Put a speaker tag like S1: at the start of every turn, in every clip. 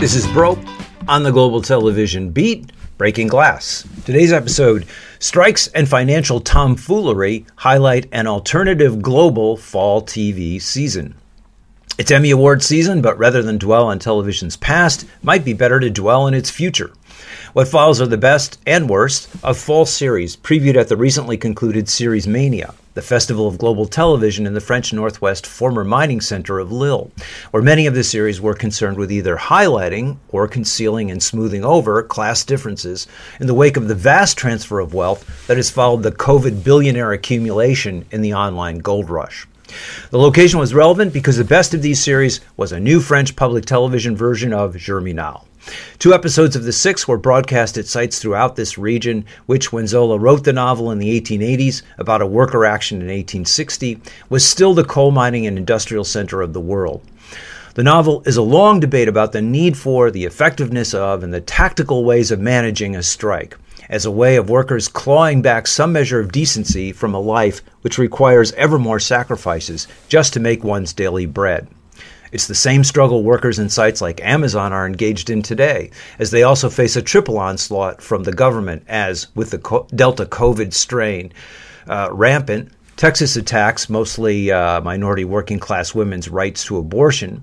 S1: This is Broe on the Global Television Beat, Breaking Glass. Today's episode Strikes and Financial Tomfoolery highlight an alternative global fall TV season. It's Emmy Award season, but rather than dwell on television's past, might be better to dwell on its future. What follows are the best and worst of fall series previewed at the recently concluded Series Mania the Festival of Global Television in the French Northwest former mining center of Lille, where many of the series were concerned with either highlighting or concealing and smoothing over class differences in the wake of the vast transfer of wealth that has followed the COVID billionaire accumulation in the online gold rush. The location was relevant because the best of these series was a new French public television version of Germinal. Two episodes of the six were broadcast at sites throughout this region, which, when Zola wrote the novel in the 1880s about a worker action in 1860, was still the coal mining and industrial center of the world. The novel is a long debate about the need for, the effectiveness of, and the tactical ways of managing a strike, as a way of workers clawing back some measure of decency from a life which requires ever more sacrifices just to make one's daily bread. It's the same struggle workers in sites like Amazon are engaged in today, as they also face a triple onslaught from the government, as with the Delta COVID strain uh, rampant, Texas attacks mostly uh, minority working class women's rights to abortion.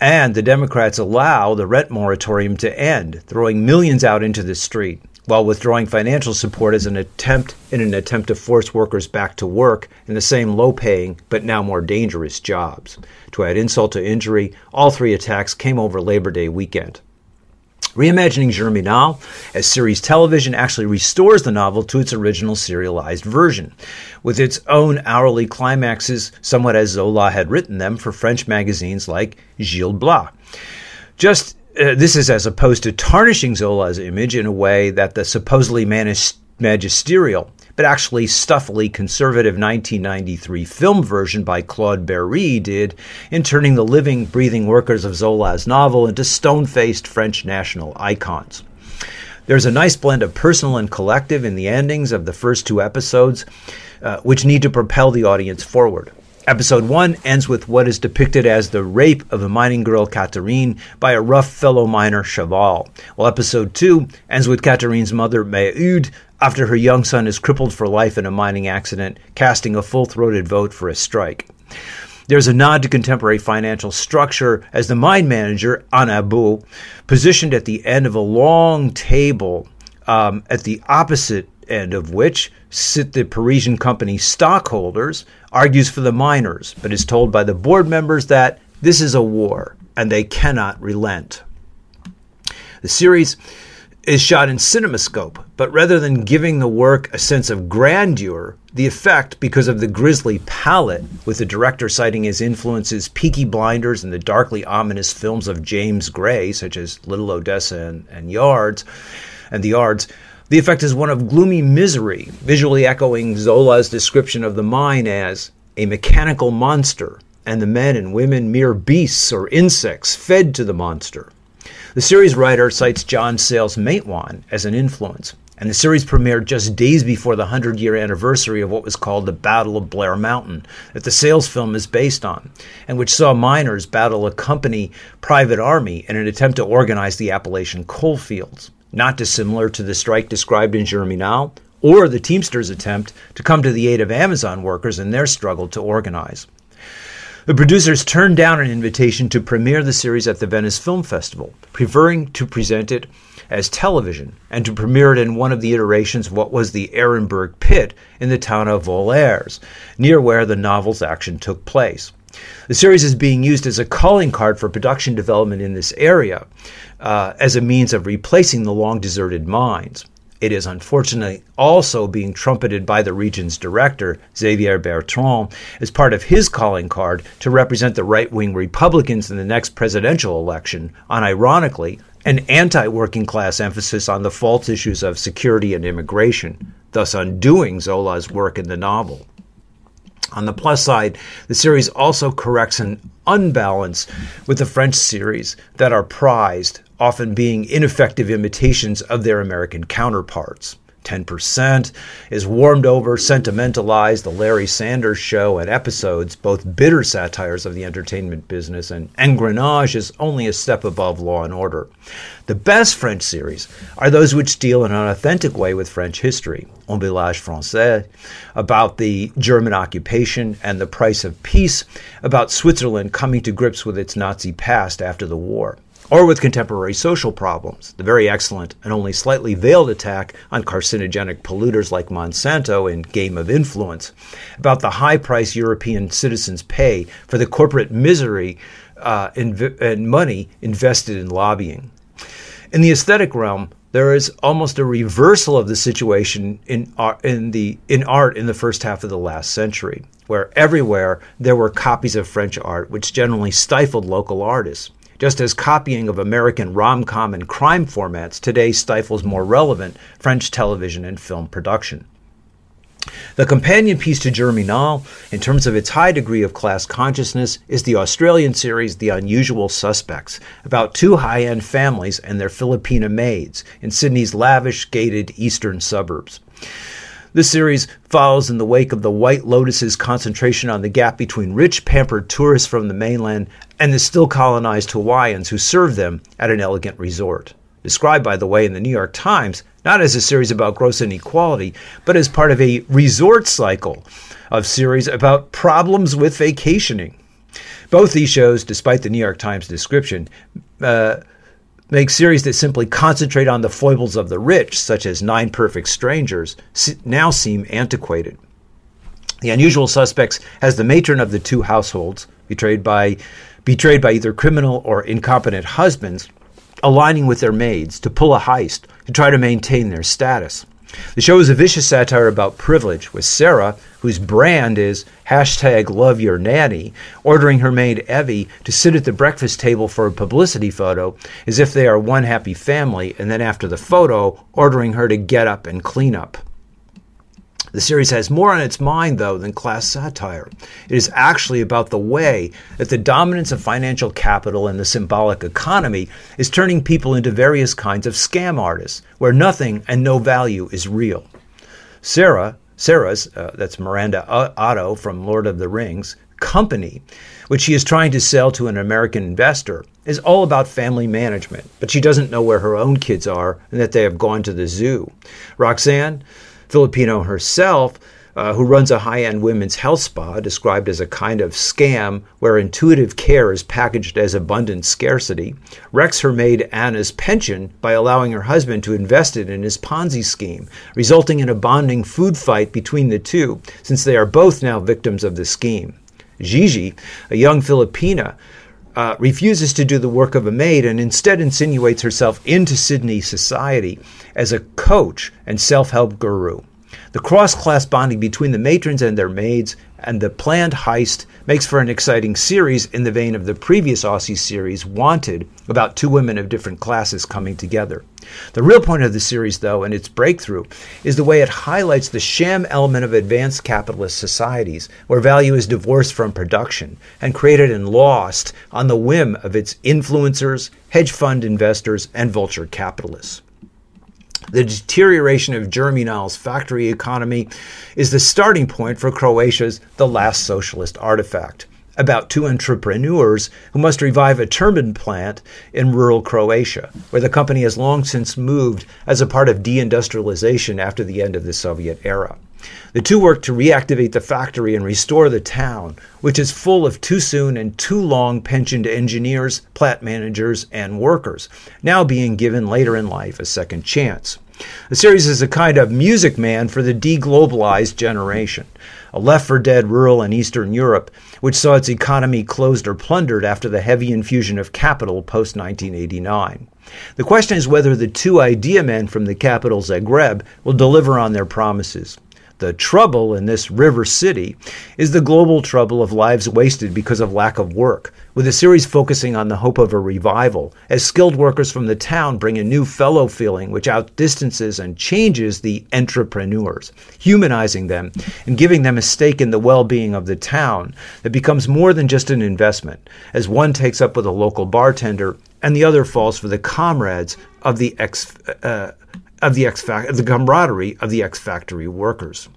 S1: And the Democrats allow the rent moratorium to end, throwing millions out into the street while withdrawing financial support as an attempt in an attempt to force workers back to work in the same low-paying but now more dangerous jobs. To add insult to injury, all three attacks came over Labor Day weekend. Reimagining Germinal as series television actually restores the novel to its original serialized version, with its own hourly climaxes, somewhat as Zola had written them for French magazines like Gil Blas. Just uh, this is as opposed to tarnishing Zola's image in a way that the supposedly magisterial, but actually stuffily conservative 1993 film version by Claude Berri did in turning the living, breathing workers of Zola's novel into stone faced French national icons. There's a nice blend of personal and collective in the endings of the first two episodes, uh, which need to propel the audience forward. Episode 1 ends with what is depicted as the rape of a mining girl, Catherine, by a rough fellow miner, Chaval, while episode 2 ends with Catherine's mother, Maheude, after her young son is crippled for life in a mining accident, casting a full throated vote for a strike. There's a nod to contemporary financial structure as the mine manager, Hennebeau, positioned at the end of a long table um, at the opposite end of which sit the Parisian company stockholders argues for the miners, but is told by the board members that this is a war and they cannot relent. The series is shot in cinemascope, but rather than giving the work a sense of grandeur, the effect, because of the grisly palette, with the director citing his influences Peaky Blinders and the darkly ominous films of James Gray, such as Little Odessa and, and Yards, and The Yards, the effect is one of gloomy misery, visually echoing Zola's description of the mine as a mechanical monster, and the men and women mere beasts or insects fed to the monster. The series writer cites John Sayles Matewan as an influence, and the series premiered just days before the 100 year anniversary of what was called the Battle of Blair Mountain, that the Sayles film is based on, and which saw miners battle a company private army in an attempt to organize the Appalachian coal fields not dissimilar to the strike described in Germinal or the Teamsters' attempt to come to the aid of Amazon workers in their struggle to organize. The producers turned down an invitation to premiere the series at the Venice Film Festival, preferring to present it as television and to premiere it in one of the iterations of what was the Arenberg Pit in the town of Wallers, near where the novel's action took place. The series is being used as a calling card for production development in this area uh, as a means of replacing the long deserted mines. It is unfortunately also being trumpeted by the region's director, Xavier Bertrand, as part of his calling card to represent the right wing Republicans in the next presidential election on, ironically, an anti working class emphasis on the false issues of security and immigration, thus undoing Zola's work in the novel. On the plus side, the series also corrects an unbalance with the French series that are prized often being ineffective imitations of their American counterparts. 10% is warmed over, sentimentalized, the Larry Sanders show and episodes, both bitter satires of the entertainment business, and Engrenage is only a step above Law and Order. The best French series are those which deal in an authentic way with French history. Un village français, about the German occupation and the price of peace, about Switzerland coming to grips with its Nazi past after the war or with contemporary social problems. The very excellent and only slightly veiled attack on carcinogenic polluters like Monsanto in Game of Influence, about the high price European citizens pay for the corporate misery uh, and money invested in lobbying. In the aesthetic realm, there is almost a reversal of the situation in art, in the in art in the first half of the last century, where everywhere there were copies of French art which generally stifled local artists just as copying of American rom com and crime formats today stifles more relevant French television and film production. The companion piece to Germinal, in terms of its high degree of class consciousness, is the Australian series The Unusual Suspects, about two high end families and their Filipina maids in Sydney's lavish, gated eastern suburbs. This series follows in the wake of the White Lotus's concentration on the gap between rich, pampered tourists from the mainland and the still colonized Hawaiians who serve them at an elegant resort. Described, by the way, in the New York Times, not as a series about gross inequality, but as part of a resort cycle of series about problems with vacationing. Both these shows, despite the New York Times description, uh, make series that simply concentrate on the foibles of the rich, such as Nine Perfect Strangers, now seem antiquated. The unusual suspects has the matron of the two households, betrayed by betrayed by either criminal or incompetent husbands, aligning with their maids to pull a heist to try to maintain their status. The show is a vicious satire about privilege, with Sarah, whose brand is hashtag love your nanny, ordering her maid Evie to sit at the breakfast table for a publicity photo as if they are one happy family, and then after the photo, ordering her to get up and clean up. The series has more on its mind, though, than class satire. It is actually about the way that the dominance of financial capital and the symbolic economy is turning people into various kinds of scam artists, where nothing and no value is real. Sarah, Sarah's, uh, that's Miranda Otto from Lord of the Rings, company, which she is trying to sell to an American investor, is all about family management, but she doesn't know where her own kids are and that they have gone to the zoo. Roxanne, Filipino herself, uh, who runs a high end women's health spa described as a kind of scam where intuitive care is packaged as abundant scarcity, wrecks her maid Anna's pension by allowing her husband to invest it in his Ponzi scheme, resulting in a bonding food fight between the two, since they are both now victims of the scheme. Gigi, a young Filipina, uh, refuses to do the work of a maid and instead insinuates herself into Sydney society as a coach and self help guru. The cross class bonding between the matrons and their maids and the planned heist makes for an exciting series in the vein of the previous Aussie series, Wanted, about two women of different classes coming together. The real point of the series, though, and its breakthrough, is the way it highlights the sham element of advanced capitalist societies, where value is divorced from production and created and lost on the whim of its influencers, hedge fund investors, and vulture capitalists. The deterioration of Germinal's factory economy is the starting point for Croatia's The Last Socialist Artifact, about two entrepreneurs who must revive a turbine plant in rural Croatia, where the company has long since moved as a part of deindustrialization after the end of the Soviet era. The two work to reactivate the factory and restore the town, which is full of too soon and too long pensioned engineers, plant managers, and workers, now being given later in life a second chance. The series is a kind of music man for the deglobalized generation, a left for dead rural and Eastern Europe, which saw its economy closed or plundered after the heavy infusion of capital post 1989. The question is whether the two idea men from the capital Zagreb will deliver on their promises. The trouble in this river city is the global trouble of lives wasted because of lack of work, with the series focusing on the hope of a revival, as skilled workers from the town bring a new fellow feeling which outdistances and changes the entrepreneurs, humanizing them and giving them a stake in the well being of the town that becomes more than just an investment, as one takes up with a local bartender and the other falls for the comrades of the ex. Uh, of the X of the camaraderie of the X Factory workers.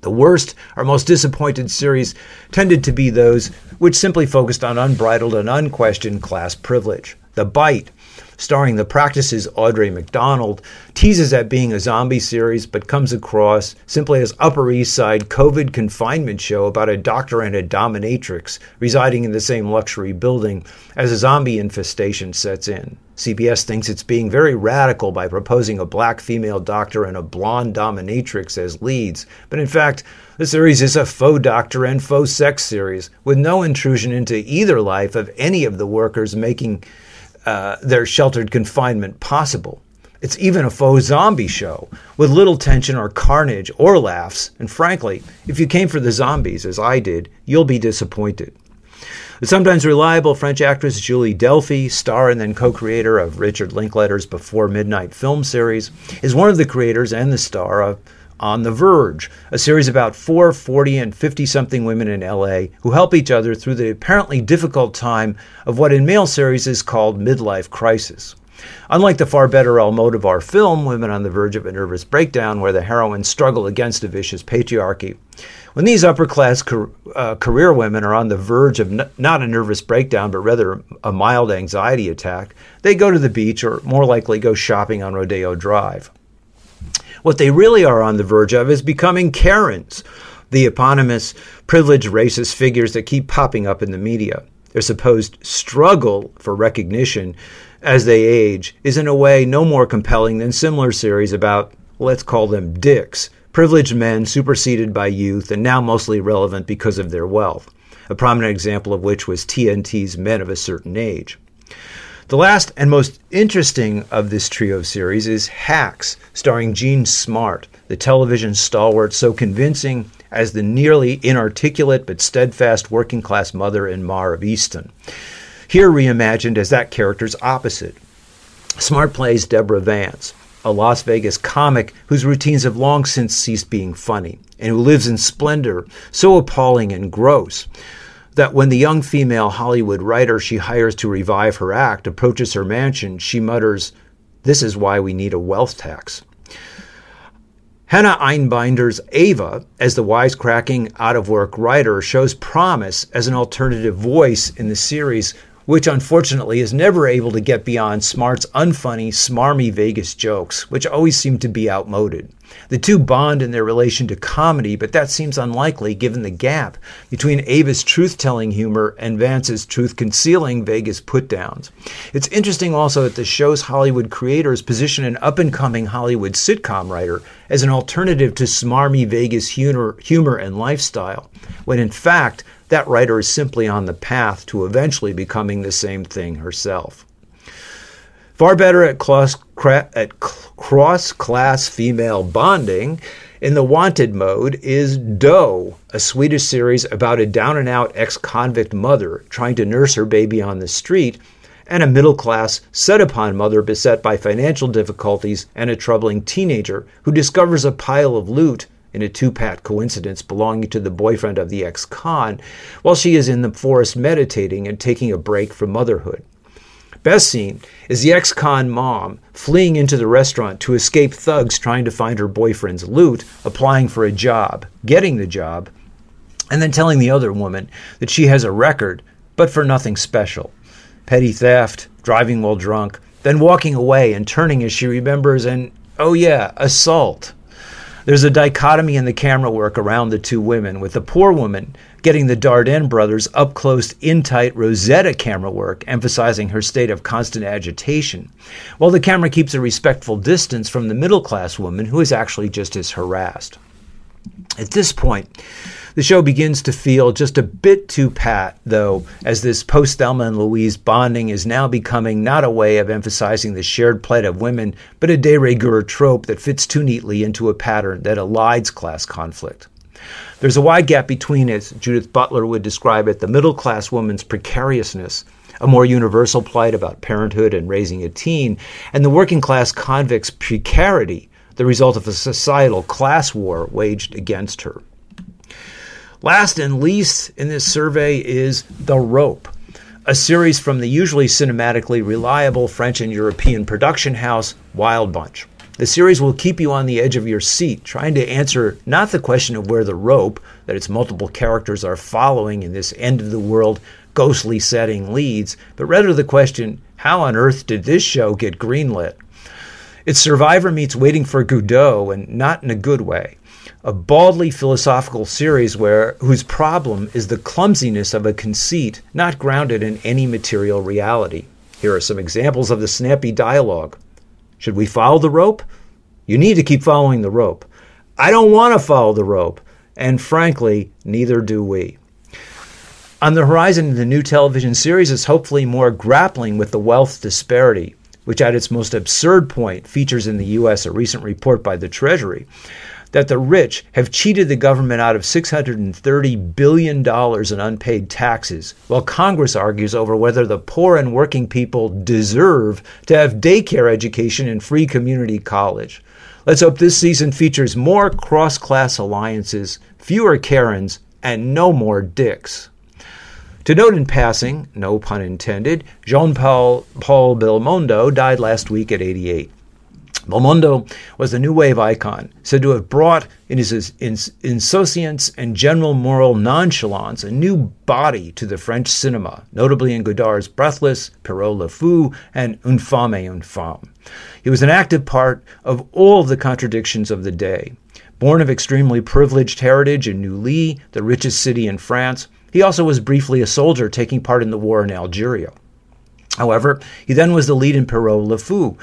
S1: The worst or most disappointed series tended to be those which simply focused on unbridled and unquestioned class privilege. The Bite starring the practices Audra McDonald, teases at being a zombie series but comes across simply as Upper East Side COVID confinement show about a doctor and a dominatrix residing in the same luxury building as a zombie infestation sets in. CBS thinks it's being very radical by proposing a black female doctor and a blonde dominatrix as leads, but in fact, the series is a faux doctor and faux sex series with no intrusion into either life of any of the workers making uh, their sheltered confinement possible. It's even a faux zombie show with little tension or carnage or laughs. And frankly, if you came for the zombies, as I did, you'll be disappointed. The sometimes reliable French actress Julie Delpy, star and then co creator of Richard Linklater's Before Midnight film series, is one of the creators and the star of on the Verge, a series about four 40 and 50 something women in LA who help each other through the apparently difficult time of what in male series is called midlife crisis. Unlike the far better El Almodovar film, Women on the Verge of a Nervous Breakdown, where the heroines struggle against a vicious patriarchy, when these upper class car- uh, career women are on the verge of n- not a nervous breakdown, but rather a mild anxiety attack, they go to the beach or more likely go shopping on Rodeo Drive. What they really are on the verge of is becoming Karens, the eponymous privileged racist figures that keep popping up in the media. Their supposed struggle for recognition as they age is in a way no more compelling than similar series about, let's call them dicks, privileged men superseded by youth and now mostly relevant because of their wealth. A prominent example of which was TNT's Men of a Certain Age. The last and most interesting of this trio series is Hacks, starring Jean Smart, the television stalwart so convincing as the nearly inarticulate but steadfast working class mother in Mare of Easttown. Here reimagined as that character's opposite. Smart plays Deborah Vance, a Las Vegas comic whose routines have long since ceased being funny, and who lives in splendor so appalling and gross that when the young female Hollywood writer she hires to revive her act approaches her mansion, she mutters, This is why we need a wealth tax. Hannah Einbinder's Ava, as the wisecracking, out of work writer, shows promise as an alternative voice in the series which unfortunately is never able to get beyond Smart's unfunny, smarmy Vegas jokes, which always seem to be outmoded. The two bond in their relation to comedy, but that seems unlikely given the gap between Ava's truth telling humor and Vance's truth concealing Vegas put downs. It's interesting also that the show's Hollywood creators position an up and coming Hollywood sitcom writer as an alternative to smarmy Vegas humor, humor and lifestyle, when in fact, that writer is simply on the path to eventually becoming the same thing herself. Far better at cross, at cross class female bonding in the wanted mode is Doe, a Swedish series about a down and out ex convict mother trying to nurse her baby on the street and a middle class, set upon mother beset by financial difficulties and a troubling teenager who discovers a pile of loot in a two pat coincidence belonging to the boyfriend of the ex con, while she is in the forest meditating and taking a break from motherhood. Best scene is the ex con mom fleeing into the restaurant to escape thugs trying to find her boyfriend's loot, applying for a job, getting the job, and then telling the other woman that she has a record, but for nothing special. Petty theft, driving while drunk, then walking away and turning as she remembers an, oh yeah, assault There's a dichotomy in the camera work around the two women, with the poor woman getting the Dardenne brothers up close, in tight Rosetta camera work, emphasizing her state of constant agitation, while the camera keeps a respectful distance from the middle class woman who is actually just as harassed. At this point, the show begins to feel just a bit too pat, though, as this post Thelma and Louise bonding is now becoming not a way of emphasizing the shared plight of women, but a de rigueur trope that fits too neatly into a pattern that elides class conflict. There's a wide gap between, as Judith Butler would describe it, the middle class woman's precariousness, a more universal plight about parenthood and raising a teen, and the working class convict's precarity, the result of a societal class war waged against her. Last and least in this survey is The Rope, a series from the usually cinematically reliable French and European production house Wild Bunch. The series will keep you on the edge of your seat, trying to answer not the question of where the rope that its multiple characters are following in this end of the world ghostly setting leads, but rather the question how on earth did this show get greenlit? It's Survivor meets Waiting for Godot, and not in a good way a baldly philosophical series where whose problem is the clumsiness of a conceit not grounded in any material reality. Here are some examples of the snappy dialogue. Should we follow the rope? You need to keep following the rope. I don't want to follow the rope, and frankly, neither do we. On the horizon, the new television series is hopefully more grappling with the wealth disparity, which at its most absurd point features in the U.S. a recent report by the Treasury that the rich have cheated the government out of $630 billion in unpaid taxes, while Congress argues over whether the poor and working people deserve to have daycare education and free community college. Let's hope this season features more cross class alliances, fewer Karens, and no more dicks. To note in passing, no pun intended, Jean Paul, Paul Belmondo died last week at 88. Belmondo was a new wave icon, said to have brought in his insouciance and general moral nonchalance a new body to the French cinema, notably in Godard's Breathless, Pierrot Le Fou, and Une femme est une femme. He was an active part of all the contradictions of the day. Born of extremely privileged heritage in Neuilly, the richest city in France, he also was briefly a soldier taking part in the war in Algeria. However, he then was the lead in Pierrot Le Fou,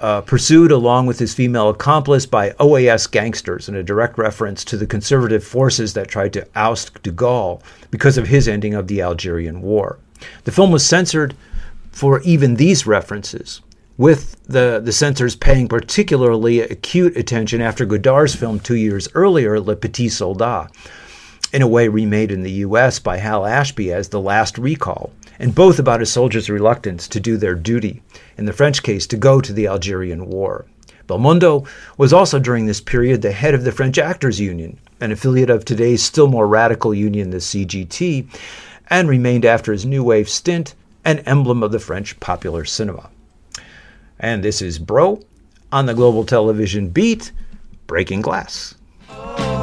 S1: uh, pursued along with his female accomplice by OAS gangsters in a direct reference to the conservative forces that tried to oust de Gaulle because of his ending of the Algerian War. The film was censored for even these references, with the, the censors paying particularly acute attention after Godard's film two years earlier, Le Petit Soldat, in a way remade in the US by Hal Ashby as The Last Recall, and both about a soldier's reluctance to do their duty, in the French case, to go to the Algerian War. Belmondo was also during this period the head of the French Actors Union, an affiliate of today's still more radical union, the CGT, and remained after his New Wave stint an emblem of the French popular cinema. And this is Broe on the global television beat, Breaking Glass. Oh,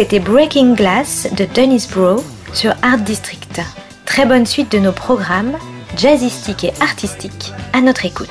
S2: C'était Breaking Glass de Dennis Brough sur Art District. Très bonne suite de nos programmes, jazzistiques et artistiques, à notre écoute.